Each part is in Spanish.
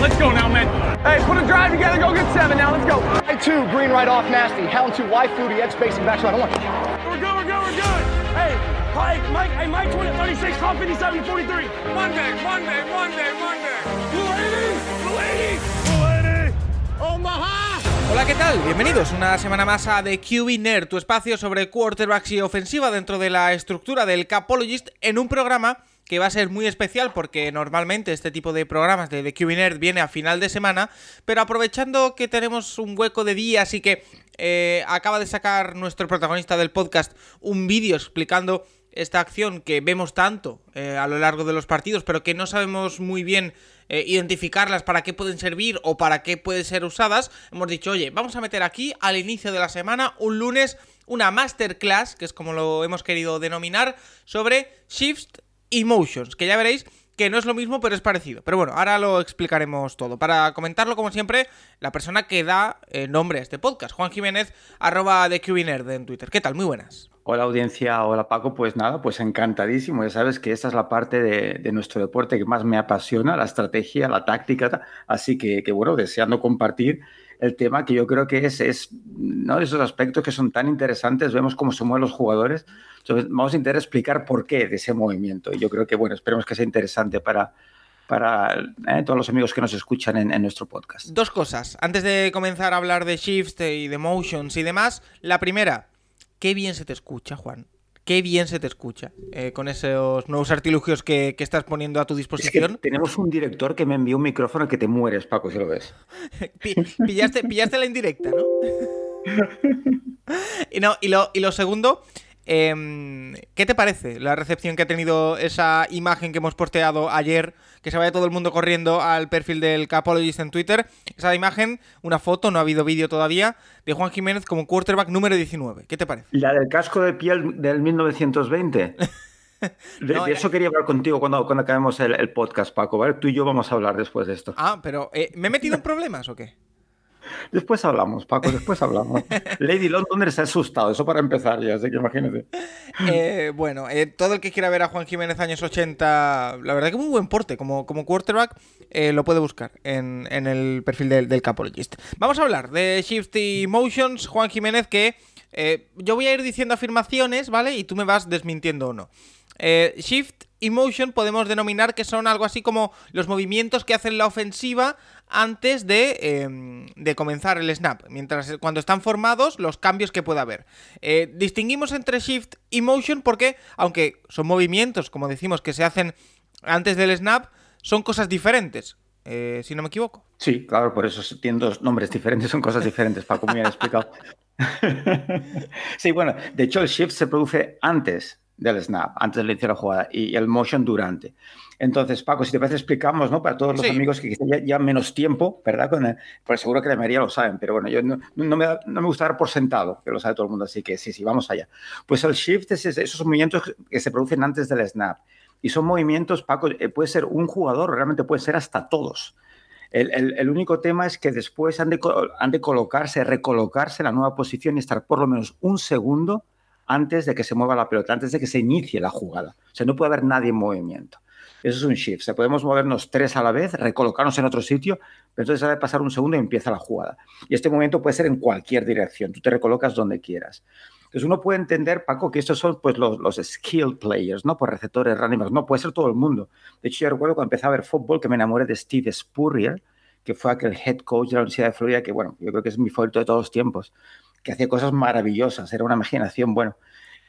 Let's go now, man. Hey, put a drive together. Go get seven now. Let's go. I two, green right off, nasty. Hound two, wide fluty, edge spacing back. I want. We're good, we're good, we're good. Hey, Mike, Mike, hey, Mike 20, 36, top 57, 43. Monday, Monday, Monday, Monday. Blue 80, Blue 80, Blue 80. Omaha. Hola, ¿qué tal? Bienvenidos una semana más a The QB Nerd, tu espacio sobre quarterbacks y ofensiva dentro de la estructura del Capologist en un programa que va a ser muy especial porque normalmente este tipo de programas de The QB Nerd viene a final de semana, pero aprovechando que tenemos un hueco de día, así que eh, acaba de sacar nuestro protagonista del podcast un vídeo explicando esta acción que vemos tanto eh, a lo largo de los partidos, pero que no sabemos muy bien eh, identificarlas para qué pueden servir o para qué pueden ser usadas, hemos dicho, oye, vamos a meter aquí al inicio de la semana, un lunes, una masterclass, que es como lo hemos querido denominar, sobre Shift Emotions, que ya veréis que no es lo mismo, pero es parecido. Pero bueno, ahora lo explicaremos todo. Para comentarlo, como siempre, la persona que da eh, nombre a este podcast, Juan Jiménez, arroba de QBNerd en Twitter. ¿Qué tal? Muy buenas. Hola audiencia, hola Paco, pues nada, pues encantadísimo. Ya sabes que esta es la parte de, de nuestro deporte que más me apasiona, la estrategia, la táctica. Así que, que bueno, deseando compartir el tema que yo creo que es, es ¿no? de esos aspectos que son tan interesantes. Vemos cómo se mueven los jugadores. Entonces, vamos a intentar explicar por qué de ese movimiento. Y yo creo que, bueno, esperemos que sea interesante para, para eh, todos los amigos que nos escuchan en, en, nuestro podcast. Dos cosas. Antes de comenzar a hablar de shifts y de motions y demás, la primera, qué bien se te escucha, Juan. Qué bien se te escucha eh, con esos nuevos artilugios que, que, estás poniendo a tu disposición. Es que tenemos un director que me envió un micrófono que te mueres, Paco, si lo ves. pillaste, pillaste la indirecta, ¿no? y, no y, lo, y lo segundo, eh, ¿qué te parece la recepción que ha tenido esa imagen que hemos posteado ayer? Que se vaya todo el mundo corriendo al perfil del Capologist en Twitter. Esa imagen, una foto, no ha habido vídeo todavía, de Juan Jiménez como quarterback número 19. ¿Qué te parece? La del casco de piel del 1920. De, no, de, eso quería hablar contigo cuando, cuando acabemos el, el, podcast, Paco, ¿vale? Tú y yo vamos a hablar después de esto. Ah, pero eh, ¿me he metido en problemas o qué? Después hablamos, Paco, después hablamos. Lady London se ha asustado, eso para empezar ya, así que imagínate. Eh, bueno, eh, todo el que quiera ver a Juan Jiménez años 80, la verdad que muy buen porte como, como quarterback, eh, lo puede buscar en, en el perfil del, del Capologist. Vamos a hablar de Shifty Motions, Juan Jiménez, que yo voy a ir diciendo afirmaciones, ¿vale? Y tú me vas desmintiendo o no. Shift y motion podemos denominar que son algo así como los movimientos que hacen la ofensiva antes de, eh, de comenzar el snap. Mientras cuando están formados, los cambios que pueda haber. Eh, distinguimos entre shift y motion porque, aunque son movimientos, como decimos, que se hacen antes del snap, son cosas diferentes. Eh, si no me equivoco. Sí, claro, por eso tienen dos nombres diferentes, son cosas diferentes, Paco me ha explicado. sí, bueno, de hecho el shift se produce antes del snap, antes de iniciar la jugada, y el motion durante. Entonces, Paco, si te parece, explicamos, ¿no? Para todos los sí. amigos que ya, ya, menos tiempo, ¿verdad? Con el, pues seguro que la mayoría lo saben, pero bueno, yo no, no, me, no me gusta dar por sentado, que lo sabe todo el mundo, así que sí, sí, vamos allá. Pues el shift es esos movimientos que se producen antes del snap. Y son movimientos, Paco, eh, puede ser un jugador, realmente puede ser hasta todos. El, el, el, único tema es que después han de, han de colocarse, recolocarse en la nueva posición y estar por lo menos un segundo antes de que se mueva la pelota, antes de que se inicie la jugada. O sea, no puede haber nadie en movimiento. Eso es un shift. O sea, podemos movernos tres a la vez, recolocarnos en otro sitio, pero entonces ha de pasar un segundo y empieza la jugada. Y este movimiento puede ser en cualquier dirección. Tú te recolocas donde quieras. Entonces uno puede entender, Paco, que estos son pues, los, los players, ¿no? Por receptores, running. No, puede ser todo el mundo. De hecho, yo recuerdo cuando empecé a ver fútbol que me enamoré de Steve Spurrier, que fue aquel head coach de la Universidad de Florida, que, bueno, yo creo que es mi favorito de todos los tiempos, que hacía cosas maravillosas, era una imaginación, bueno.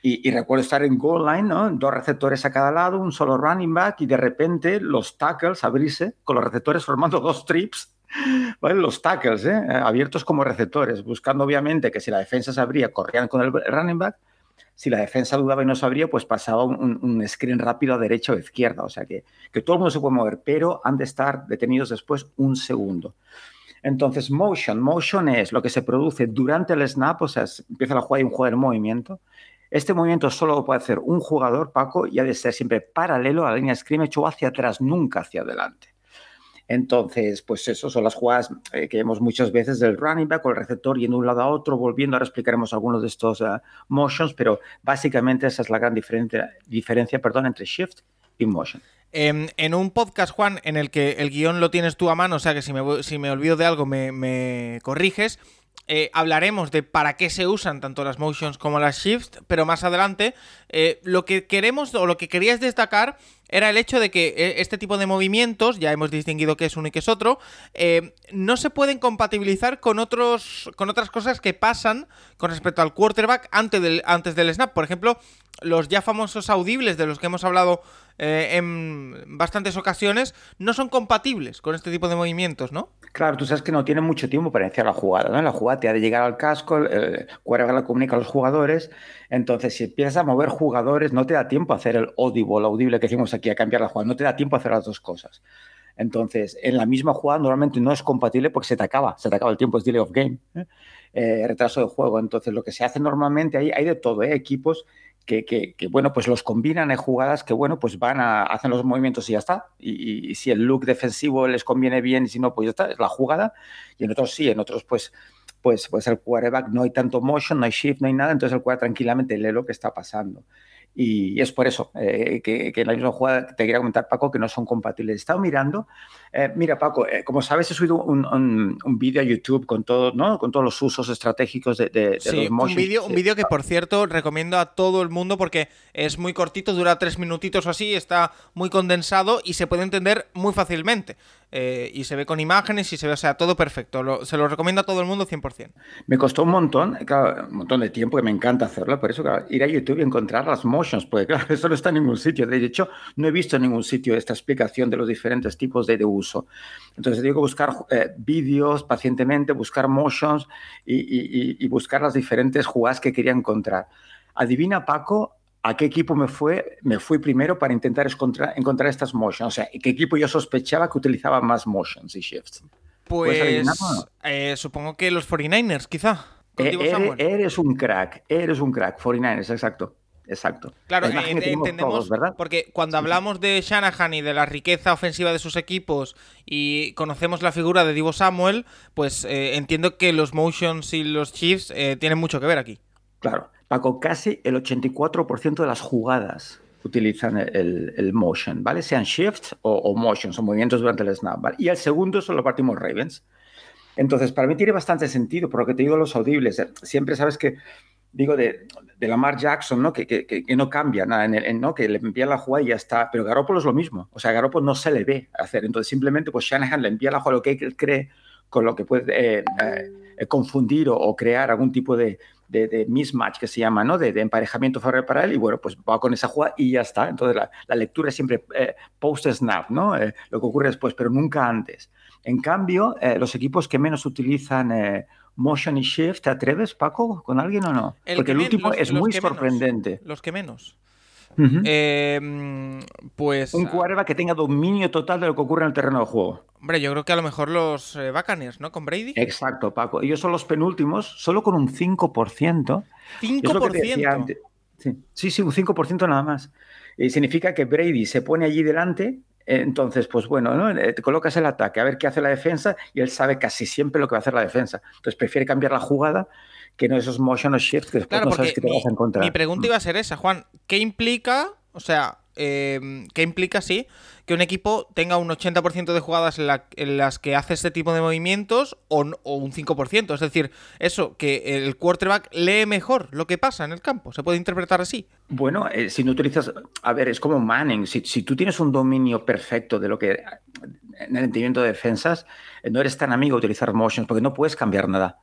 Y, y, recuerdo estar en goal line, ¿no? Dos receptores a cada lado, un solo running back, y de repente los tackles abrirse con los receptores formando dos trips, ¿vale? Los tackles, ¿eh? Abiertos como receptores, buscando obviamente que si la defensa se abría, corrían con el running back. Si la defensa dudaba y no se abría, pues pasaba un, un screen rápido a derecha o izquierda. O sea que, que todo el mundo se puede mover, pero han de estar detenidos después un segundo. Entonces, motion. Motion es lo que se produce durante el snap, o sea, empieza la jugada y un jugador en movimiento. Este movimiento solo lo puede hacer un jugador, Paco, y ha de ser siempre paralelo a la línea de scrimmage o hacia atrás, nunca hacia adelante. Entonces, pues eso son las jugadas eh, que vemos muchas veces del running back o el receptor yendo de un lado a otro, volviendo. Ahora explicaremos algunos de estos uh, motions, pero básicamente esa es la gran diferencia, perdón, entre shift y motion. Em, en un podcast, Juan, en el que el guion lo tienes tú a mano, o sea que si me, si me olvido de algo me, me corriges, eh, hablaremos de para qué se usan tanto las motions como las shifts, pero más adelante eh, lo que queremos o lo que querías destacar era el hecho de que eh, este tipo de movimientos, ya hemos distinguido qué es uno y qué es otro, no se pueden compatibilizar con, otros, con otras cosas que pasan con respecto al quarterback antes del, antes del snap. Por ejemplo, los ya famosos audibles de los que hemos hablado eh, en bastantes ocasiones no son compatibles con este tipo de movimientos, ¿no? Claro, tú sabes que no tiene mucho tiempo para iniciar la jugada, ¿no? La jugada te ha de llegar al casco, el cuerva la comunica a los jugadores, entonces si empiezas a mover jugadores no te da tiempo a hacer el audible, audible que hicimos aquí, a cambiar la jugada, no te da tiempo a hacer las dos cosas. Entonces, en la misma jugada normalmente no es compatible porque se te acaba, se te acaba el tiempo, es delay of game, ¿eh? Eh, retraso de juego. Entonces, lo que se hace normalmente hay de todo, ¿eh? equipos que, bueno, pues los combinan en jugadas que, bueno, pues van a, hacen los movimientos y ya está. Y, si el look defensivo les conviene bien y si no, pues ya está, es la jugada. Y en otros sí, en otros pues, pues, pues el quarterback no hay tanto motion, no hay shift, no hay nada, entonces el quarterback tranquilamente lee lo que está pasando. Y es por eso eh, que, en la misma jugada te quería comentar, Paco, que no son compatibles. He estado mirando. Eh, mira, Paco, eh, como sabes, he subido un, un, vídeo a YouTube con, todo, ¿no? con todos los usos estratégicos de, de, sí, los Un vídeo un vídeo que, por cierto, recomiendo a todo el mundo porque es muy cortito, dura tres minutitos o así, está muy condensado y se puede entender muy fácilmente. Eh, y se ve con imágenes y se ve, o sea, todo perfecto. se lo recomiendo a todo el mundo 100%. Me costó un montón, claro, un montón de tiempo, que me encanta hacerlo, por eso, ir a YouTube y encontrar las motions, porque claro, eso no está en ningún sitio. De hecho, no he visto en ningún sitio esta explicación de los diferentes tipos de, uso. Entonces, tengo que buscar eh, vídeos pacientemente, buscar motions y, y buscar las diferentes jugadas que quería encontrar. Adivina, Paco, ¿A qué equipo me, fue, me fui primero para intentar encontrar, estas motions? O sea, ¿qué equipo yo sospechaba que utilizaba más motions y shifts? Pues eh, supongo que los 49ers, quizá. Eh, eres, un crack, eres un crack. 49ers, exacto. Exacto. Claro, eh, entendemos, ¿verdad? porque cuando hablamos de Shanahan y de la riqueza ofensiva de sus equipos y conocemos la figura de Divo Samuel, pues entiendo que los motions y los shifts tienen mucho que ver aquí. Claro. Paco, casi el 84% de las jugadas utilizan el, motion, ¿vale? Sean shifts o, o movimientos durante el snap, ¿vale? Y el segundo solo partimos Ravens. Entonces, para mí tiene bastante sentido, por lo que te digo los audibles. Siempre sabes que, digo, de, de Lamar Jackson, ¿no? Que, que, no cambia nada, en el, ¿no? Que le envía la jugada y ya está. Pero Garoppolo es lo mismo. O sea, Garoppolo no se le ve hacer. Entonces, simplemente, pues Shanahan le envía la jugada, lo que él cree con lo que puede eh, eh, confundir o, crear algún tipo de, de, mismatch que se llama, ¿no? De, emparejamiento favorable para él y bueno, pues va con esa jugada y ya está. Entonces la, lectura es siempre eh, post-snap, ¿no? Eh, lo que ocurre después, pero nunca antes. En cambio, eh, los equipos que menos utilizan motion y shift, ¿te atreves, Paco, con alguien o no? Porque el último es muy sorprendente. los que menos. Em, pues. Un quarterback que tenga dominio total de lo que ocurre en el terreno de juego. Hombre, yo creo que a lo mejor los eh, ¿no? Con Brady. Exacto, Paco. Ellos son los penúltimos, solo con un 5%. 5%. Sí. sí, un 5% nada más. Y significa que Brady se pone allí delante entonces, pues bueno, ¿no? Eh, te colocas el ataque, a ver qué hace la defensa y él sabe casi siempre lo que va a hacer la defensa. Entonces prefiere cambiar la jugada que no esos motion o shift que después no sabes que te vas a encontrar. Mi pregunta iba a ser esa, Juan. ¿Qué implica, o sea, em, qué implica, sí, que un equipo tenga un 80% de jugadas en, las que hace este tipo de movimientos o, un 5%? Es decir, eso, que el quarterback lee mejor lo que pasa en el campo. ¿Se puede interpretar así? Bueno, eh, si no utilizas. A ver, es como Manning. Si, si, tú tienes un dominio perfecto de lo que. En el entendimiento de defensas, eh, no eres tan amigo de utilizar motions porque no puedes cambiar nada.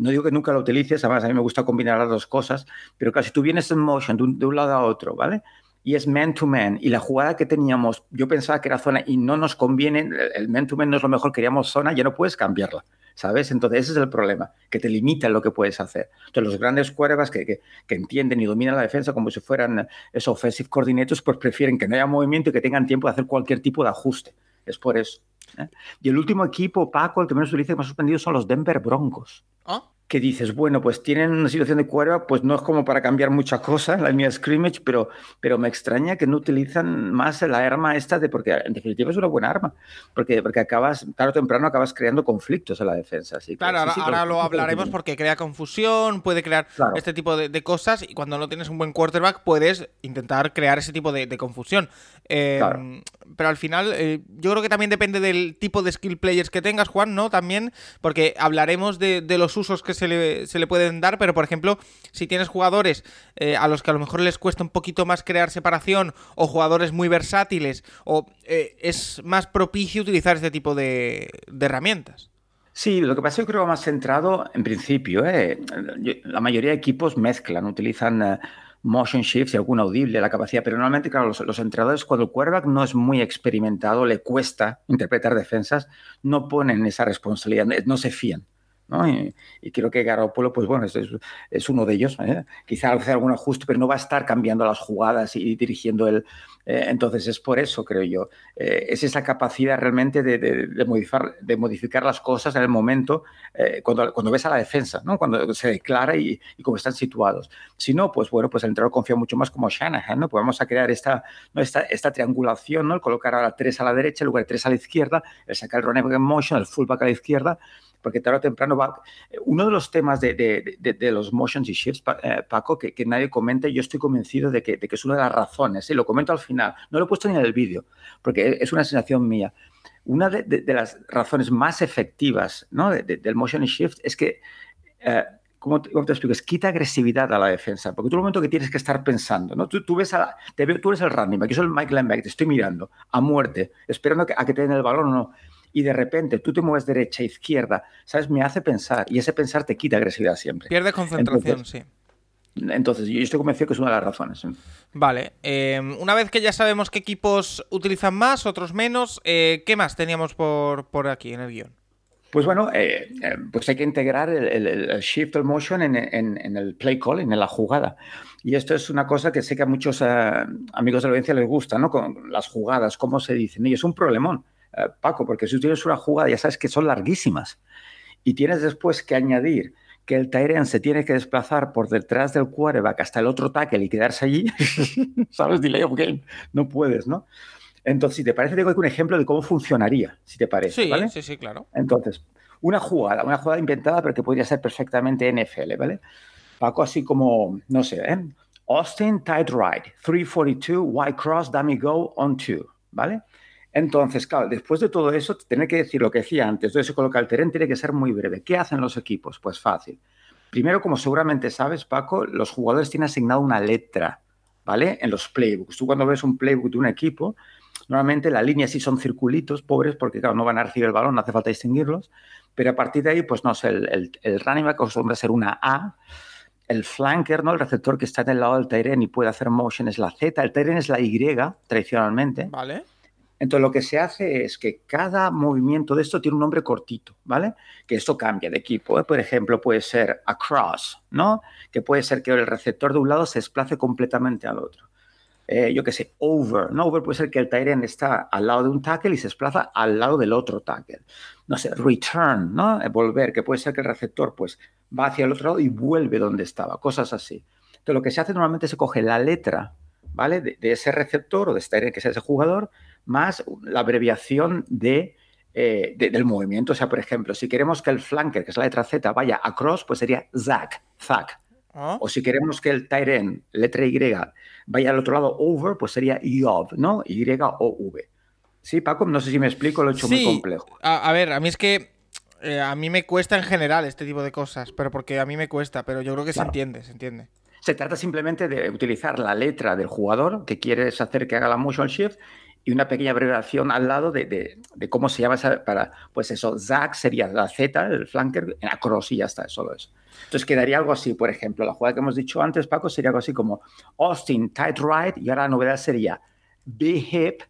No digo que nunca lo utilices, además a mí me gusta combinar las dos cosas, pero casi tú vienes en motion de un, lado a otro, ¿vale? y es man to man. Y la jugada que teníamos, yo pensaba que era zona y no nos conviene, el man to man no es lo mejor, queríamos zona, ya no puedes cambiarla, ¿sabes? Entonces ese es el problema, que te limita lo que puedes hacer. Entonces los grandes cuervas que, que, entienden y dominan la defensa como si fueran esos offensive coordinators, pues prefieren que no haya movimiento y que tengan tiempo de hacer cualquier tipo de ajuste. Es por eso. ¿eh? Y el último equipo, Paco, el que menos utiliza que ha suspendido son los Denver Broncos. ¿Ah? Que dices, bueno, pues tienen una situación de cuerva, pues no es como para cambiar mucha cosa en la línea de scrimmage, pero, pero me extraña que no utilizan más la arma esta de, porque en definitiva es una buena arma, porque, porque acabas, tarde o temprano acabas creando conflictos en la defensa. Así claro, ahora, lo hablaremos porque crea confusión, puede crear este tipo de, cosas y cuando no tienes un buen quarterback puedes intentar crear ese tipo de, confusión. Em, pero al final eh, yo creo que también depende del tipo de skill players que tengas, Juan, ¿no? También, porque hablaremos de, de los usos que se le, pueden dar, pero por ejemplo, si tienes jugadores eh, a los que a lo mejor les cuesta un poquito más crear separación, o jugadores muy versátiles, o eh, es más propicio utilizar este tipo de, herramientas. Sí, lo que pasa es que creo que más centrado en principio. Eh, la mayoría de equipos mezclan, utilizan motion shifts y algún audible, la capacidad, pero normalmente, claro, los, los, entrenadores cuando el quarterback no es muy experimentado, le cuesta interpretar defensas, no ponen esa responsabilidad, no se fían. Y, creo que Garoppolo, pues bueno, es, uno de ellos. ¿eh? Quizá hacer algún ajuste, pero no va a estar cambiando las jugadas y dirigiendo el. Eh, entonces es por eso, creo yo. Eh, es esa capacidad realmente de, modificar, de modificar las cosas en el momento, cuando, cuando ves a la defensa, ¿no? cuando se declara y, cómo están situados. Si no, pues bueno, pues el entrenador confía mucho más como Shanahan, ¿no? Pues vamos a crear esta, ¿no? esta, esta triangulación, ¿no? El colocar a la 3 a la derecha, el lugar de 3 a la izquierda, el sacar el running back en motion, el fullback a la izquierda porque tarde o temprano va... Uno de los temas de, los motions y shifts, eh, Paco, que, nadie comenta, yo estoy convencido de que, es una de las razones, y lo comento al final, no lo he puesto ni en el vídeo, porque es una sensación mía. Una de, las razones más efectivas ¿no? del motion y shift es que... Eh, ¿Cómo te, explico? Es quita agresividad a la defensa, porque tú en el momento que tienes que estar pensando, ¿no? Tú, tú ves a te veo, tú eres el running back, yo soy el Mike Lembeck, te estoy mirando a muerte, esperando que, a que te den el balón o no y de repente tú te mueves derecha, izquierda, ¿sabes? Me hace pensar y ese pensar te quita agresividad siempre. Pierde concentración, sí. Entonces, yo estoy convencido que es una de las razones. Vale, eh, una vez que ya sabemos qué equipos utilizan más, otros menos, eh, ¿qué más teníamos por, por aquí en el guion? Pues bueno, eh, pues hay que integrar el, shift, el motion en, el play call, en la jugada. Y esto es una cosa que sé que a muchos amigos de la audiencia les gusta, ¿no? Con las jugadas, cómo se dicen. Y es un problemón. Eh, Paco, porque si tú tienes una jugada, ya sabes que son larguísimas y tienes después que añadir que el Tyrion se tiene que desplazar por detrás del quarterback hasta el otro tackle y quedarse allí, ¿sabes? Delay of game. No puedes, ¿no? Entonces, si te parece, tengo aquí un ejemplo de cómo funcionaría, si te parece. Sí, ¿vale? sí, sí, claro. Entonces, una jugada, una jugada inventada, pero que podría ser perfectamente NFL, ¿vale? Paco, así como, no sé, ¿eh? Austin tight right, 342, white cross, dummy go on two, ¿vale? Entonces, claro, después de todo eso, tener que decir lo que decía antes, entonces se coloca el terreno, tiene que ser muy breve. ¿Qué hacen los equipos? Pues fácil. Primero, como seguramente sabes, Paco, los jugadores tienen asignado una letra, ¿vale? En los playbooks. Tú cuando ves un playbook de un equipo, normalmente la línea sí son circulitos pobres, porque claro, no van a recibir el balón, no hace falta distinguirlos, pero a partir de ahí, pues no sé, el, el, running back acostumbra ser una A, el flanker, ¿no? El receptor que está en el lado del Tyren y puede hacer motion es la Z, el Tyren es la Y, tradicionalmente. Vale. Entonces lo que se hace es que cada movimiento de esto tiene un nombre cortito, ¿vale? Que esto cambia de equipo. ¿eh? Por ejemplo, puede ser across, ¿no? Que puede ser que el receptor de un lado se desplace completamente al otro. Eh, yo qué sé, over, ¿no? Over puede ser que el Tyrant está al lado de un tackle y se desplaza al lado del otro tackle. No sé, return, ¿no? Eh, volver, que puede ser que el receptor pues va hacia el otro lado y vuelve donde estaba, cosas así. Entonces lo que se hace normalmente se coge la letra, ¿vale? De, ese receptor o de este que es ese jugador, más la abreviación de, eh, del movimiento. O sea, por ejemplo, si queremos que el flanker, que es la letra Z, vaya across, pues sería Zack, Zack. Ah. O si queremos que el Tyren, letra Y, vaya al otro lado, over, pues sería Yov, ¿no? Y-O-V. Sí, Paco, no sé si me explico, lo he hecho muy complejo. A, ver, a mí es que eh, a mí me cuesta en general este tipo de cosas, pero porque a mí me cuesta, pero yo creo que se entiende, se entiende. Se trata simplemente de utilizar la letra del jugador que quieres hacer que haga la motion shift y una pequeña abreviación al lado de, cómo se llama para, pues eso, Zack sería la Z, el flanker, en across y ya está, solo eso. Entonces quedaría algo así, por ejemplo, la jugada que hemos dicho antes, Paco, sería algo así como Austin tight right y ahora la novedad sería B hip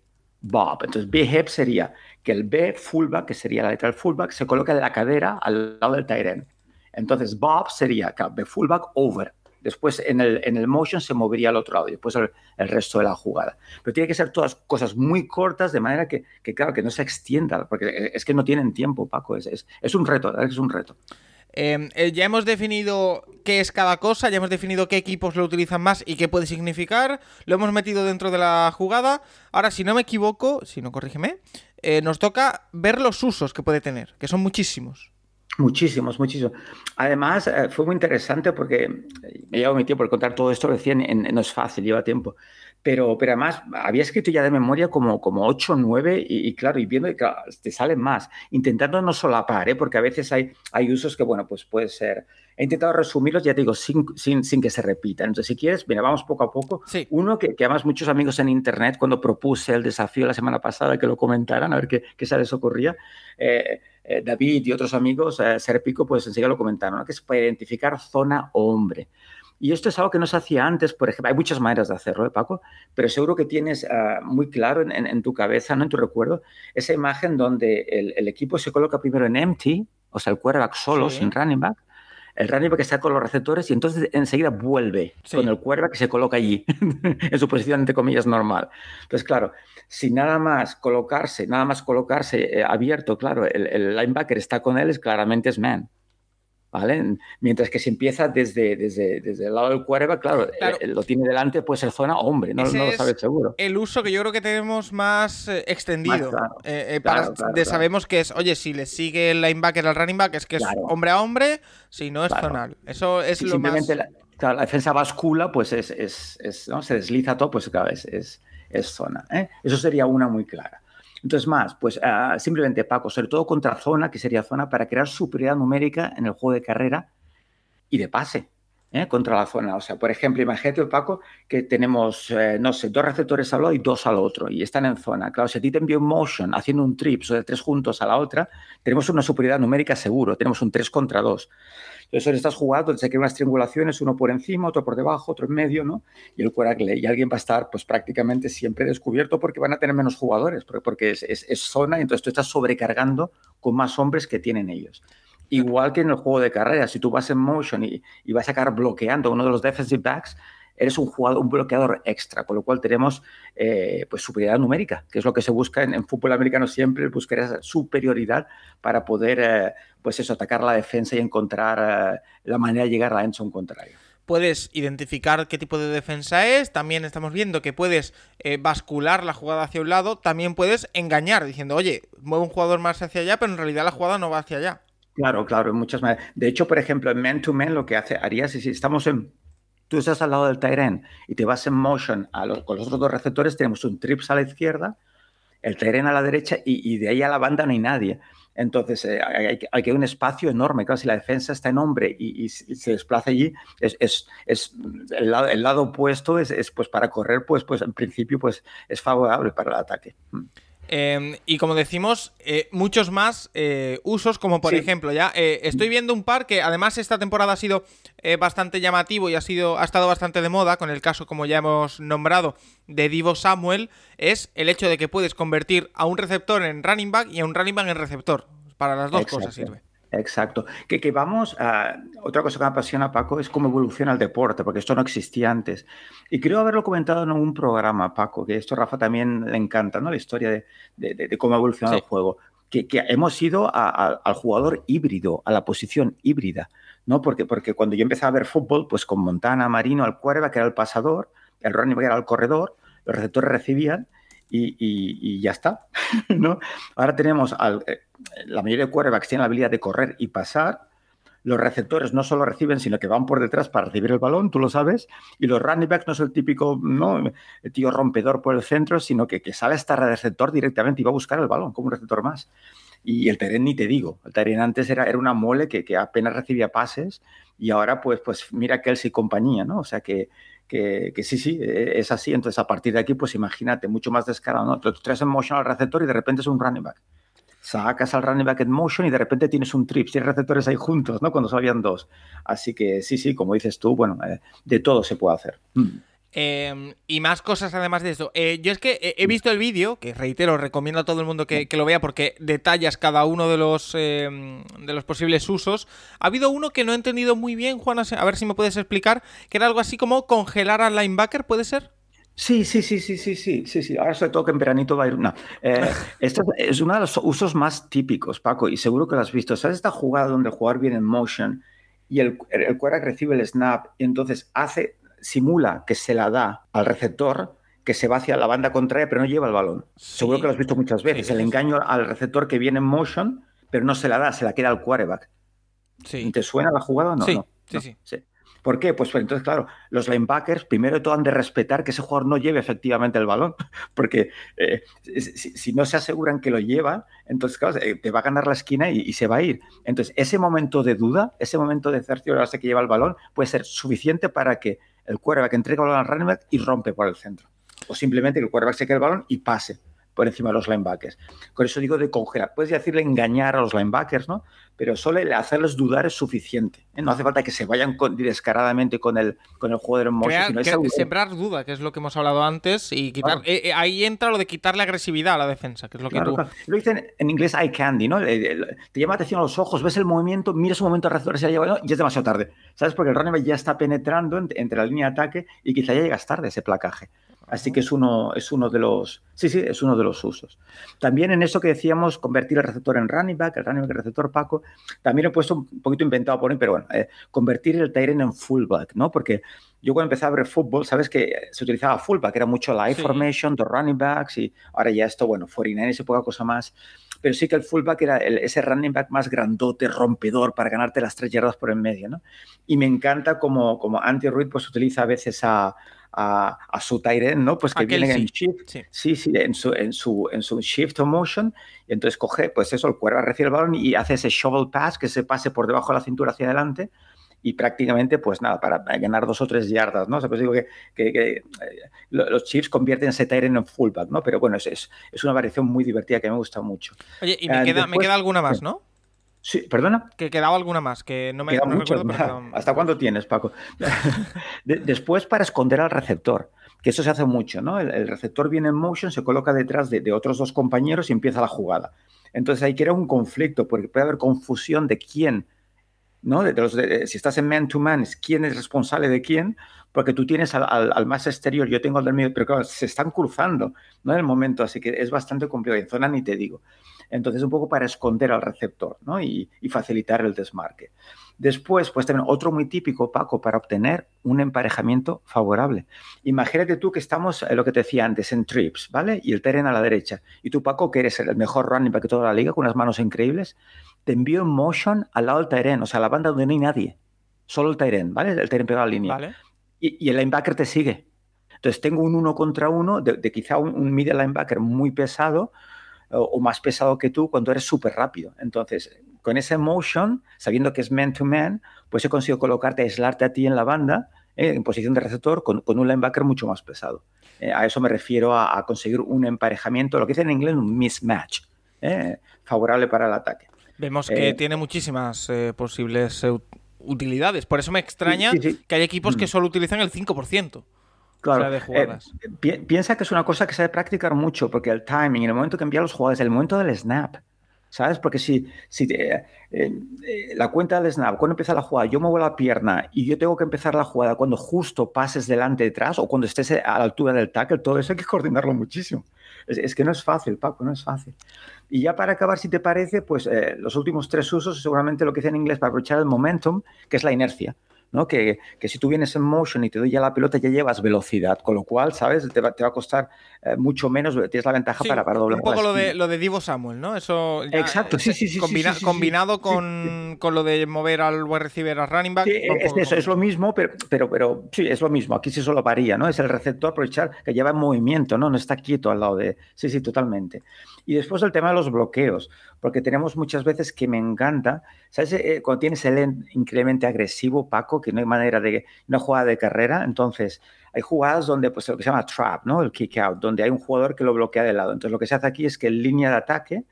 Bob. Entonces B hip sería que el B fullback, que sería la letra del fullback, se coloca en la cadera al lado del tight end. Entonces Bob sería B fullback over Después en el, en el motion se movería al otro lado y después el, resto de la jugada. Pero tiene que ser todas cosas muy cortas de manera que, que claro, que no se extienda, porque es que no tienen tiempo, Paco. Es, es, es un reto, es un reto. Em, eh, ya hemos definido qué es cada cosa, ya hemos definido qué equipos lo utilizan más y qué puede significar. Lo hemos metido dentro de la jugada. Ahora, si no me equivoco, si no corrígeme, eh, nos toca ver los usos que puede tener, que son muchísimos. Muchísimos, muchísimos. Además, eh, fue muy interesante porque me llevo mi tiempo por contar todo esto recién, no es fácil, lleva tiempo. Pero, pero además, había escrito ya de memoria como, como 8 o 9 y, claro, y viendo que te salen más, intentando no solapar, ¿eh? porque a veces hay, hay usos que, bueno, pues puede ser. He intentado resumirlos, ya te digo, sin, sin, sin que se repitan. Entonces, si quieres, mira, vamos poco a poco. Uno que, que, además muchos amigos en Internet, cuando propuse el desafío la semana pasada, que lo comentaran, a ver qué, qué se les ocurría. Eh, eh, David y otros amigos, eh, Serpico, pues enseguida lo comentaron, que es para identificar zona o hombre. Y esto es algo que no se hacía antes, por ejemplo, hay muchas maneras de hacerlo, ¿eh, Paco? Pero seguro que tienes ah, muy claro en, tu cabeza, ¿no? en tu recuerdo, esa imagen donde el, equipo se coloca primero en empty, o sea, el quarterback solo, sin running back, el running back está con los receptores y entonces enseguida vuelve con el quarterback que se coloca allí, en su posición, entre comillas, normal. Entonces, claro, si nada más colocarse, nada más colocarse eh, abierto, claro, el, el, linebacker está con él, es claramente es man. ¿Vale? Mientras que si empieza desde, desde, desde el lado del quarterback, claro, eh, lo tiene delante, puede ser zona hombre, no, no lo sabes seguro. El uso que yo creo que tenemos más eh, extendido. sabemos que es, oye, si le sigue el linebacker al running back, es que es hombre a hombre, si no es zonal. Eso es lo más... la, la, defensa bascula, pues es, es, es ¿no? se desliza todo, pues claro, es es zona. ¿eh? Eso sería una muy clara. Entonces, más, pues ah, simplemente Paco, sobre todo contra zona, que sería zona para crear superioridad numérica en el juego de carrera y de pase ¿eh? contra la zona. O sea, por ejemplo, imagínate, Paco, que tenemos, eh, no sé, dos receptores al lado y dos al otro y están en zona. Claro, si a ti te envío un motion haciendo un trip o de tres juntos a la otra, tenemos una superioridad numérica seguro, tenemos un 3 contra 2. Entonces, estás jugando, se crean unas triangulaciones, uno por encima, otro por debajo, otro en medio, ¿no? Y el Queracle, y alguien va a estar, pues prácticamente siempre descubierto porque van a tener menos jugadores, porque, es, es, zona y entonces tú estás sobrecargando con más hombres que tienen ellos. Igual que en el juego de carrera, si tú vas en motion y, vas a acabar bloqueando uno de los defensive backs, eres un jugador, un bloqueador extra, con lo cual tenemos eh, pues superioridad numérica, que es lo que se busca en, fútbol americano siempre, buscar esa superioridad para poder eh, pues eso, atacar la defensa y encontrar eh, la manera de llegar a la un contrario puedes identificar qué tipo de defensa es, también estamos viendo que puedes bascular la jugada hacia un lado, también puedes engañar diciendo, oye, mueve un jugador más hacia allá, pero en realidad la jugada no va hacia allá. Claro, claro, muchas maneras. De hecho, por ejemplo, en man-to-man lo que hace, harías si estamos en tú estás al lado del Tyren y te vas en motion a con los otros dos receptores, tenemos un trips a la izquierda, el Tyren a la derecha y, de ahí a la banda no hay nadie. Entonces, eh, hay, hay, que un espacio enorme. Claro, si la defensa está en hombre y, se desplaza allí, es, es, es el, lado, el, lado, opuesto es, pues para correr, pues, pues en principio pues, es favorable para el ataque. Em, y como decimos, eh, muchos más eh, usos, como por ejemplo, ya eh, estoy viendo un par que además esta temporada ha sido bastante llamativo y ha, sido, ha estado bastante de moda, con el caso, como ya hemos nombrado, de Divo Samuel, es el hecho de que puedes convertir a un receptor en running back y a un running back en receptor. Para las dos cosas sirve. Exacto. Que, que vamos a. Otra cosa que me apasiona, Paco, es cómo evoluciona el deporte, porque esto no existía antes. Y creo haberlo comentado en un programa, Paco, que esto a Rafa también le encanta, ¿no? La historia de, de, cómo ha evolucionado el juego. Que, que hemos ido al jugador híbrido, a la posición híbrida, ¿no? Porque, porque cuando yo empecé a ver fútbol, pues con Montana, Marino, al que era el pasador, el running back era el corredor, los receptores recibían y, ya está. ¿no? Ahora tenemos, eh, la mayoría de quarterbacks tienen la habilidad de correr y pasar. Los receptores no solo reciben, sino que van por detrás para recibir el balón, tú lo sabes. Y los running backs no es el típico ¿no? tío rompedor por el centro, sino que, que sale hasta el receptor directamente y va a buscar el balón como un receptor más. Y el Teren ni te digo, el Teren antes era, era una mole que, que, apenas recibía pases y ahora pues, pues mira Kelsey y compañía, ¿no? O sea que, que, sí, sí, e, es así. Entonces, a partir de aquí, pues imagínate, mucho más descarado, ¿no? Tú traes en motion al receptor y de repente es un running back. Sacas al running back en motion y de repente tienes un trip, tienes receptores ahí juntos, ¿no? Cuando sabían dos. Así que sí, sí, como dices tú, bueno, eh, de todo se puede hacer. Mm. Em, y más cosas además de esto. Eh, yo es que he visto el vídeo, que reitero, recomiendo a todo el mundo que, lo vea porque detallas cada uno de los, em, de los posibles usos. Ha habido uno que no he entendido muy bien, Juan, a ver si me puedes explicar, que era algo así como congelar al linebacker, ¿puede ser? Sí, sí, sí, sí, sí, sí, sí, sí. Ahora sobre todo que en veranito va a ir. No. Eh, esto es uno de los usos más típicos, Paco, y seguro que lo has visto. ¿Sabes esta jugada donde el jugador viene en motion y el, el recibe el snap y entonces hace, simula que se la da al receptor, que se va hacia la banda contraria, pero no lleva el balón? Seguro que lo has visto muchas veces. el engaño al receptor que viene en motion, pero no se la da, se la queda al quarterback. ¿Te suena la jugada o no? Sí, sí, sí. ¿Por qué? Pues, pues, entonces, claro, los linebackers primero de todo han de respetar que ese jugador no lleve efectivamente el balón, porque eh, si, no se aseguran que lo lleva, entonces, claro, eh, te va a ganar la esquina y, se va a ir. Entonces, ese momento de duda, ese momento de base que lleva el balón, puede ser suficiente para que el quarterback entregue el balón al running back y rompe por el centro. O simplemente que el quarterback se quede el balón y pase por encima de los linebackers. Con eso digo de congelar. Puedes decirle engañar a los linebackers, ¿no? Pero solo hacerles dudar es suficiente. ¿eh? No hace falta que se vayan descaradamente con el, con el juego de emoción. sembrar duda, que es lo que hemos hablado antes, y quitar. Eh, eh, ahí entra lo de quitarle agresividad a la defensa, que es lo que tú. Lo dicen en inglés eye candy, ¿no? Te llama atención a los ojos, ves el movimiento, miras un momento alrededor, se llegado y es demasiado tarde. ¿Sabes? Porque el running ya está penetrando entre la línea de ataque y quizá ya llegas tarde ese placaje. Así que es uno, es uno de los. Sí, sí, es uno de los usos. También en eso que decíamos, convertir el receptor en running back, el running back, el receptor Paco, también he puesto un poquito inventado por mí, pero bueno, eh, convertir el Tyren en fullback, ¿no? Porque yo cuando empecé a ver fútbol, sabes que se utilizaba fullback, era mucho la I-formation, dos running backs, y ahora ya esto, bueno, 49 y poca cosa más. Pero sí que el fullback era ese running back más grandote, rompedor, para ganarte las tres yardas por en medio, ¿no? Y me encanta como, como Anti Ruiz pues utiliza a veces a a, su Tyren, ¿no? Pues que viene en shift, sí. sí, en, su, en, su, en su shift o motion, y entonces coge, pues eso, el cuervo recibe el balón y hace ese shovel pass, que se pase por debajo de la cintura hacia adelante, y prácticamente, pues nada, para ganar dos o tres yardas, ¿no? O sea, pues digo que, que, eh, los Chiefs convierten ese Tyren en fullback, ¿no? Pero bueno, es, es, una variación muy divertida que me gusta mucho. Oye, y me, queda, me queda alguna más, ¿no? Sí, perdona. Que quedaba alguna más, que no me, recuerdo. ¿Hasta cuándo tienes, Paco? después, para esconder al receptor, que eso se hace mucho, ¿no? El, receptor viene en motion, se coloca detrás de, otros dos compañeros y empieza la jugada. Entonces ahí crea un conflicto, porque puede haber confusión de quién, ¿no? De, si estás en man-to-man, quién es responsable de quién, porque tú tienes al, más exterior, yo tengo al del medio, pero se están cruzando, ¿no? En el momento, así que es bastante complicado. En zona ni te digo. Entonces, un poco para esconder al receptor ¿no? y, facilitar el desmarque. Después, pues también otro muy típico, Paco, para obtener un emparejamiento favorable. Imagínate tú que estamos, en lo que te decía antes, en trips, ¿vale? Y el Teren a la derecha. Y tú, Paco, que eres el mejor running back de toda la liga, con unas manos increíbles, te envío en motion al lado del Teren, o sea, la banda donde no hay nadie. Solo el Teren, ¿vale? El Teren pega la línea. Y, el linebacker te sigue. Entonces tengo un uno contra uno de, quizá un, un middle linebacker muy pesado o, más pesado que tú cuando eres súper rápido. Entonces, con ese motion, sabiendo que es man-to-man, pues he conseguido colocarte, aislarte a ti en la banda, eh, en posición de receptor, con, un linebacker mucho más pesado. Eh, a eso me refiero a, conseguir un emparejamiento, lo que dicen en inglés un mismatch, eh, favorable para el ataque. Vemos que tiene muchísimas posibles utilidades. Por eso me extraña que hay equipos que mm. solo utilizan el 5%. Claro, eh, piensa que es una cosa que se debe practicar mucho, porque el timing, el momento que envía los jugadores, el momento del snap, ¿sabes? Porque si, si eh, eh, la cuenta del snap, cuando empieza la jugada, yo muevo la pierna y yo tengo que empezar la jugada cuando justo pases delante detrás o cuando estés a la altura del tackle, todo eso hay que coordinarlo muchísimo. Es, que no es fácil, Paco, no es fácil. Y ya para acabar, si te parece, pues los últimos tres usos, seguramente lo que dice en inglés para aprovechar el momentum, que es la inercia. Que, si tú vienes en motion y te doy ya la pelota, ya llevas velocidad, con lo cual, ¿sabes? Te va, a costar eh, mucho menos, tienes la ventaja para, para doblar. Un poco lo de, lo de Divo Samuel, ¿no? Eso Exacto, sí, sí, sí. combinado con, lo de mover al wide receiver a running back. es, eso, es lo mismo, pero, pero, pero sí, es lo mismo. Aquí sí solo varía, ¿no? Es el receptor aprovechar que lleva en movimiento, ¿no? No está quieto al lado de. Sí, sí, totalmente. Y después el tema de los bloqueos, porque tenemos muchas veces que me encanta, ¿sabes? Eh, cuando tienes el increíblemente agresivo, Paco, que no hay manera de una jugada de carrera, entonces hay jugadas donde, pues lo que se llama trap, ¿no? El kick out, donde hay un jugador que lo bloquea de lado. Entonces lo que se hace aquí es que en línea de ataque,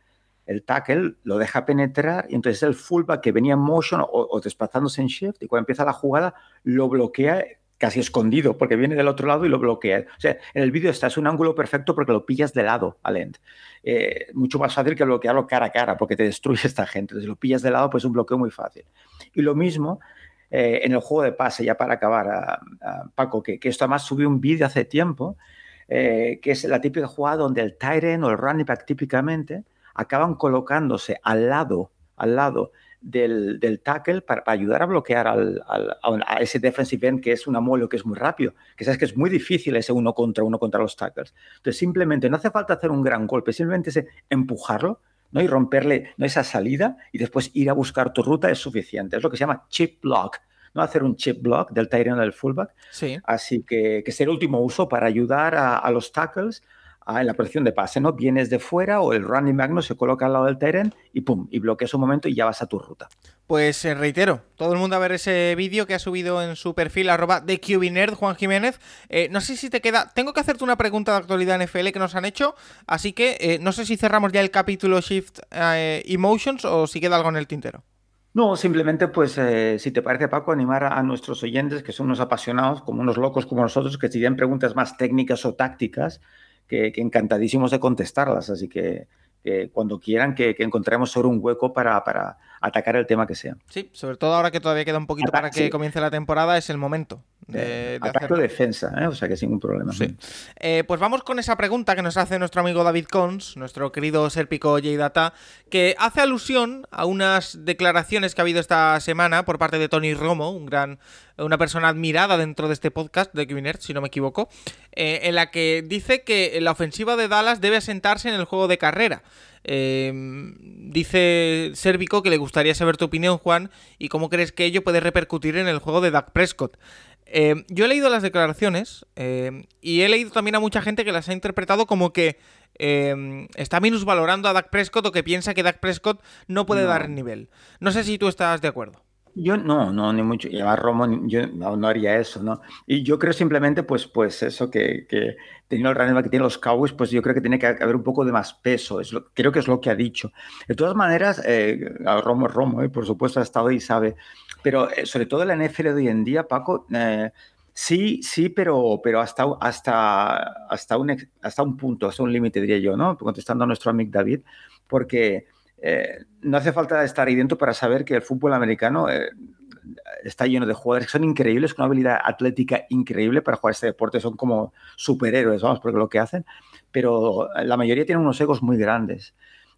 el tackle lo deja penetrar y entonces el fullback que venía en motion o, o desplazándose en shift y cuando empieza la jugada lo bloquea casi escondido, porque viene del otro lado y lo bloquea. O sea, en el vídeo está, es un ángulo perfecto porque lo pillas de lado al end. Eh, mucho más fácil que bloquearlo cara a cara, porque te destruye esta gente. Si lo pillas de lado, pues es un bloqueo muy fácil. Y lo mismo eh, en el juego de pase, ya para acabar, Paco, que, esto además subió un vídeo hace tiempo, eh, que es la típica jugada donde el tight end o el running back típicamente acaban colocándose al lado, al lado del, del tackle para, ayudar a bloquear al, a ese defensive end que es un amolo que es muy rápido, que sabes que es muy difícil ese uno contra uno contra los tackles. Entonces simplemente no hace falta hacer un gran golpe, simplemente ese empujarlo ¿no? y romperle ¿no? esa salida y después ir a buscar tu ruta es suficiente. Es lo que se llama chip block. ¿no? hacer un chip block del end del fullback. Sí. Así que, que es el último uso para ayudar a, a los tackles en la protección de pase, ¿no? Vienes de fuera o el running back no se coloca al lado del terreno y pum, y bloqueas un momento y ya vas a tu ruta. Pues eh, reitero, todo el mundo a ver ese vídeo que ha subido en su perfil arroba de QBNerd, Juan Jiménez. Eh, no sé si te queda. Tengo que hacerte una pregunta de actualidad NFL que nos han hecho. Así que eh, no sé si cerramos ya el capítulo Shift Emotions o si queda algo en el tintero. No, simplemente, pues, si te parece, Paco, animar a, nuestros oyentes, que son unos apasionados, como unos locos como nosotros, que si tienen preguntas más técnicas o tácticas, que, encantadísimos de contestarlas. Así que, cuando quieran que, encontremos sobre un hueco para, para, atacar el tema que sea. Sí, sobre todo ahora que todavía queda un poquito para que comience la temporada, es el momento de, de defensa, ¿eh? o sea que sin ningún problema. Sí. Eh, pues vamos con esa pregunta que nos hace nuestro amigo David Cons, nuestro querido Serpico J-Data, que hace alusión a unas declaraciones que ha habido esta semana por parte de Tony Romo, un gran, una persona admirada dentro de este podcast de Kevin si no me equivoco, eh, en la que dice que la ofensiva de Dallas debe asentarse en el juego de carrera. Em, dice Servico que le gustaría saber tu opinión, Juan, y cómo crees que ello puede repercutir en el juego de Dak Prescott. Em, yo he leído las declaraciones em, y he leído también a mucha gente que las ha interpretado como que está minusvalorando a Dak Prescott o que piensa que Dak Prescott no puede dar el nivel. No sé si tú estás de acuerdo. Yo no, no, ni mucho. Y Romo, yo no, haría eso, ¿no? Y yo creo simplemente, pues, pues eso, que, que teniendo el running que tienen los Cowboys, pues yo creo que tiene que haber un poco de más peso. Es lo, creo que es lo que ha dicho. De todas maneras, eh, Romo Romo, eh, por supuesto, ha estado ahí, sabe. Pero eh, sobre todo en la NFL de hoy en día, Paco, eh, sí, sí, pero, pero hasta, hasta, hasta, un, hasta un punto, hasta un límite, diría yo, ¿no? Contestando a nuestro amigo David, porque eh, no hace falta estar ahí dentro para saber que el fútbol americano eh, está lleno de jugadores que son increíbles, con una habilidad atlética increíble para jugar este deporte, son como superhéroes, vamos, porque lo que hacen, pero la mayoría tienen unos egos muy grandes.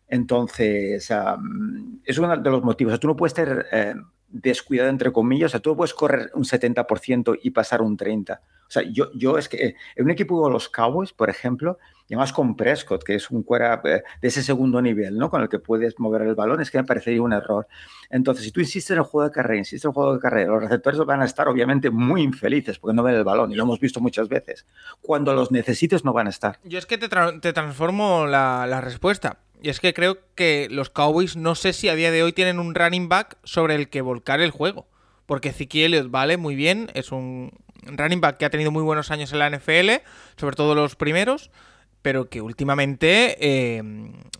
Entonces, es uno de los motivos. tú no puedes eh, descuidado, entre comillas, o sea, tú puedes correr un 70% y pasar un 30%. O sea, yo, yo es que en un equipo como los Cowboys, por ejemplo, y además con Prescott, que es un cuera eh, de ese segundo nivel, ¿no? Con el que puedes mover el balón, es que me parecería un error. Entonces, si tú insistes en el juego de carrera, insistes en el juego de carrera, los receptores van a estar obviamente muy infelices porque no ven el balón, y lo hemos visto muchas veces. Cuando los necesites no van a estar. Yo es que te, te transformo la, la respuesta. Y es que creo que los Cowboys no sé si a día de hoy tienen un running back sobre el que volcar el juego. Porque Ezequiel vale muy bien, es un running back que ha tenido muy buenos años en la NFL, sobre todo los primeros, pero que últimamente eh,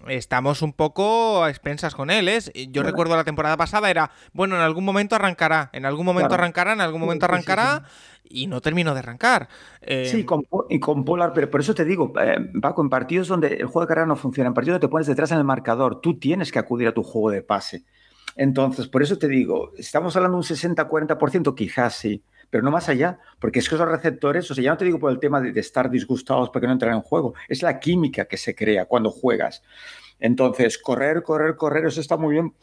estamos un poco a expensas con él. ¿eh? Yo recuerdo la temporada pasada era, bueno, en algún momento arrancará, en algún momento arrancará, en algún momento arrancará. y no terminó de arrancar. Eh, sí, y con Polar, pero por eso te digo, Paco, en partidos donde el juego de carrera no funciona, en partidos donde te pones detrás en el marcador, tú tienes que acudir a tu juego de pase. Entonces, por eso te digo, estamos hablando de un 60-40%, quizás sí, pero no más allá, porque es que esos receptores, o sea, ya no te digo por el tema de, estar disgustados porque no entran en juego, es la química que se crea cuando juegas. Entonces, correr, correr, correr, eso está muy bien.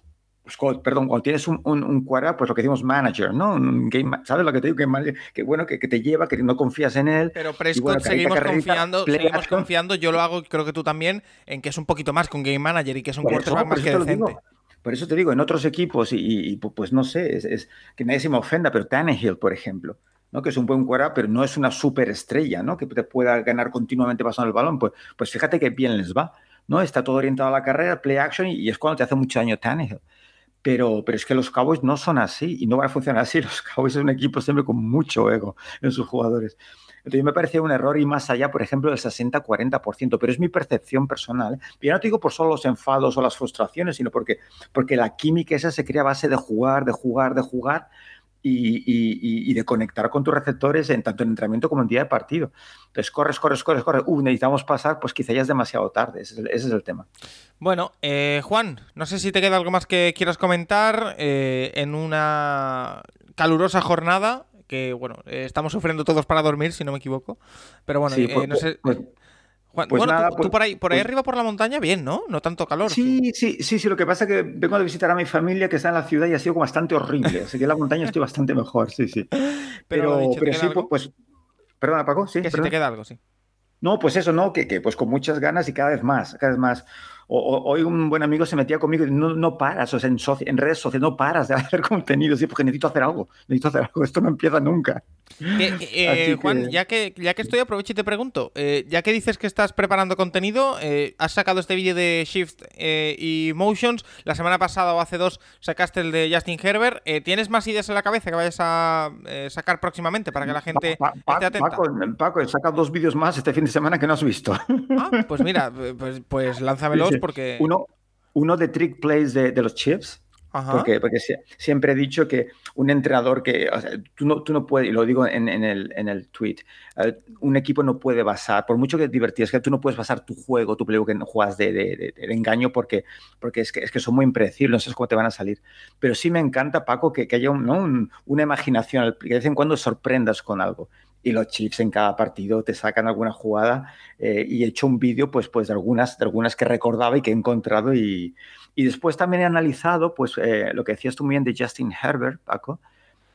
Pues, perdón, cuando tienes un, un, cuadra, pues lo que decimos manager, ¿no? Un game, ¿Sabes lo que te digo? Que, que bueno, que, que, te lleva, que no confías en él. Pero Prescott seguimos confiando, seguimos confiando, yo lo hago, creo que tú también, en que es un poquito más un game manager y que es un quarterback más que decente. Por eso te digo, en otros equipos, y, pues no sé, es, que nadie se me ofenda, pero Tannehill, por ejemplo, ¿no? que es un buen cuera, pero no es una superestrella, ¿no? que te pueda ganar continuamente pasando el balón. Pues, pues fíjate que bien les va. ¿no? Está todo orientado a la carrera, play action, y, es cuando te hace mucho daño Tannehill. Pero, pero es que los Cowboys no son así y no van a funcionar así. Los Cowboys es un equipo siempre con mucho ego en sus jugadores. Entonces, me parecía un error y más allá, por ejemplo, del 60-40%, pero es mi percepción personal. Y no te digo por solo los enfados o las frustraciones, sino porque, porque la química esa se crea a base de jugar, de jugar, de jugar. Y, de conectar con tus receptores en tanto en entrenamiento como en día de partido. Entonces, corres, corres, corres, corres. Uh, necesitamos pasar, pues quizá ya es demasiado tarde. Ese es el, tema. Bueno, eh, Juan, no sé si te queda algo más que quieras comentar eh, en una calurosa jornada que, bueno, eh, estamos sufriendo todos para dormir, si no me equivoco. Pero bueno, Sí, eh, pues- no sé. pues- Juan, pues bueno, nada, tú, pues- tú por ahí, por ahí pues- arriba por la montaña, bien, ¿no? No tanto calor. Sí, sí, sí, sí. Lo que pasa es que vengo de visitar a mi familia que está en la ciudad y ha sido como bastante horrible. Así que en la montaña estoy bastante mejor, sí, sí. Pero, dicho, ¿te pero queda sí, algo? pues. Perdona, Paco, sí. que si te queda algo, sí. No, pues eso, ¿no? Que, que, pues con muchas ganas y cada vez más, cada vez más. O- o- hoy un buen amigo se metía conmigo y no, no paras, o sea, en, soci- en redes sociales no paras de hacer contenido, sí, porque necesito hacer algo, necesito hacer algo, esto no empieza nunca. Eh, Así Juan, que- ya que ya que estoy, aprovecho y te pregunto. eh, ya que dices que estás preparando contenido, eh, has sacado este vídeo de Shift eh, y Motions. La semana pasada o hace dos sacaste el de Justin Herbert. Eh, ¿Tienes más ideas en la cabeza que vayas a eh, sacar próximamente para que la gente Pa- pa- esté atenta? Paco, Paco, he sacado dos vídeos más este fin de semana que no has visto. Ah, pues mira, pues, pues lánzamelos Sí, porque. Uno, uno de trick plays de, de los chips, Ajá. Porque, porque sie- siempre he dicho que un entrenador que, o sea, tú no, tú no puedes, y lo digo en, en el, en el tweet, eh, un equipo no puede basar, por mucho que divertidas, que tú no puedes basar tu juego, tu playbook en jugadas de, de- de- de engaño porque, porque es, que, es que son muy impredecibles, no sabes cómo te van a salir. Pero sí me encanta, Paco, que, que haya un- ¿no? un- una imaginación, que de vez en cuando sorprendas con algo. Y los chips en cada partido te sacan alguna jugada eh, y he hecho un vídeo pues, pues de, algunas, de algunas que recordaba y que he encontrado y, y después también he analizado, pues, eh, lo que decías tú muy bien de Justin Herbert, Paco,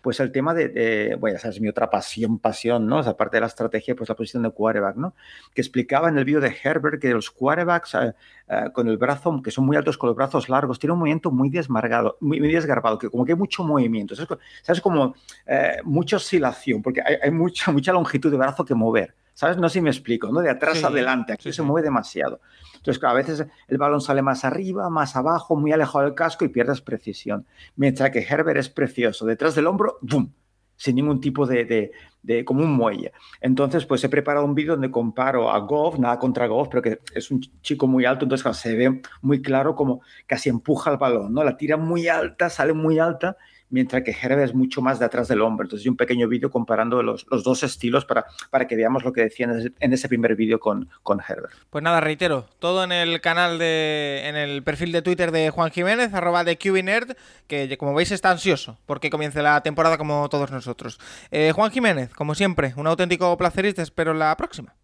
pues el tema de, de- bueno, esa es mi otra pasión, pasión, ¿no? O sea, aparte de la estrategia, pues la posición de quarterback, ¿no? Que explicaba en el vídeo de Herbert que los quarterbacks eh, eh, con el brazo, que son muy altos, con los brazos largos, tienen un movimiento muy desmargado, muy, muy desgarbado, que como que hay mucho movimiento, ¿sabes? ¿Sabes? Como eh, mucha oscilación, porque hay, hay mucha, mucha longitud de brazo que mover, ¿sabes? No sé si me explico, ¿no? De atrás Sí, adelante, aquí sí, se sí. mueve demasiado. Entonces, claro, a veces el balón sale más arriba, más abajo, muy alejado del casco y pierdes precisión. Mientras que Herbert es precioso, detrás del hombro, ¡bum! Sin ningún tipo de, de- de- como un muelle. Entonces, pues he preparado un vídeo donde comparo a Goff, nada contra Goff, pero que es un chico muy alto, entonces claro, se ve muy claro como casi empuja el balón, ¿no? La tira muy alta, sale muy alta, mientras que Herbert es mucho más de atrás del hombro. Entonces, un pequeño vídeo comparando los, los dos estilos para, para que veamos lo que decía en ese, primer vídeo con, con Herbert. Pues nada, reitero, todo en el canal de. en el perfil de Twitter de Juan Jiménez, arroba de QBNerd, que como veis está ansioso porque comience la temporada como todos nosotros. Eh, Juan Jiménez, como siempre, un auténtico placer y te espero la próxima.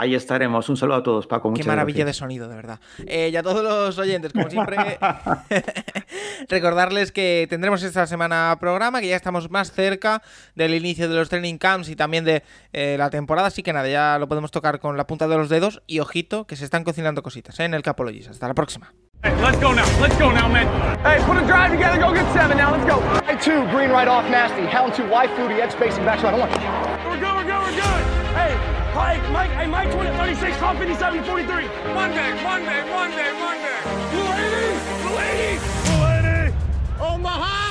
Ahí estaremos. Un saludo a todos, Paco. Qué Muchas maravilla de gracias. sonido, de verdad. Eh, y a todos los oyentes, como siempre, recordarles que tendremos esta semana programa, que ya estamos más cerca del inicio de los training camps y también de eh, la temporada, así que nada, ya lo podemos tocar con la punta de los dedos y ojito que se están cocinando cositas ¿eh? en el Capologis. Hasta la próxima. Hey, let's go now. Let's go now, man. Hey, put a drive together. Go get seven now. Let's go. Right two, green right off, nasty. Hound two, wide fluty, edge spacing, back right. Hold on. Mike, Mike, hey, Mike 20, 36, call 57, 43. Monday, Monday, Monday, Monday. Blue 80, Blue 80, Blue 80. Omaha!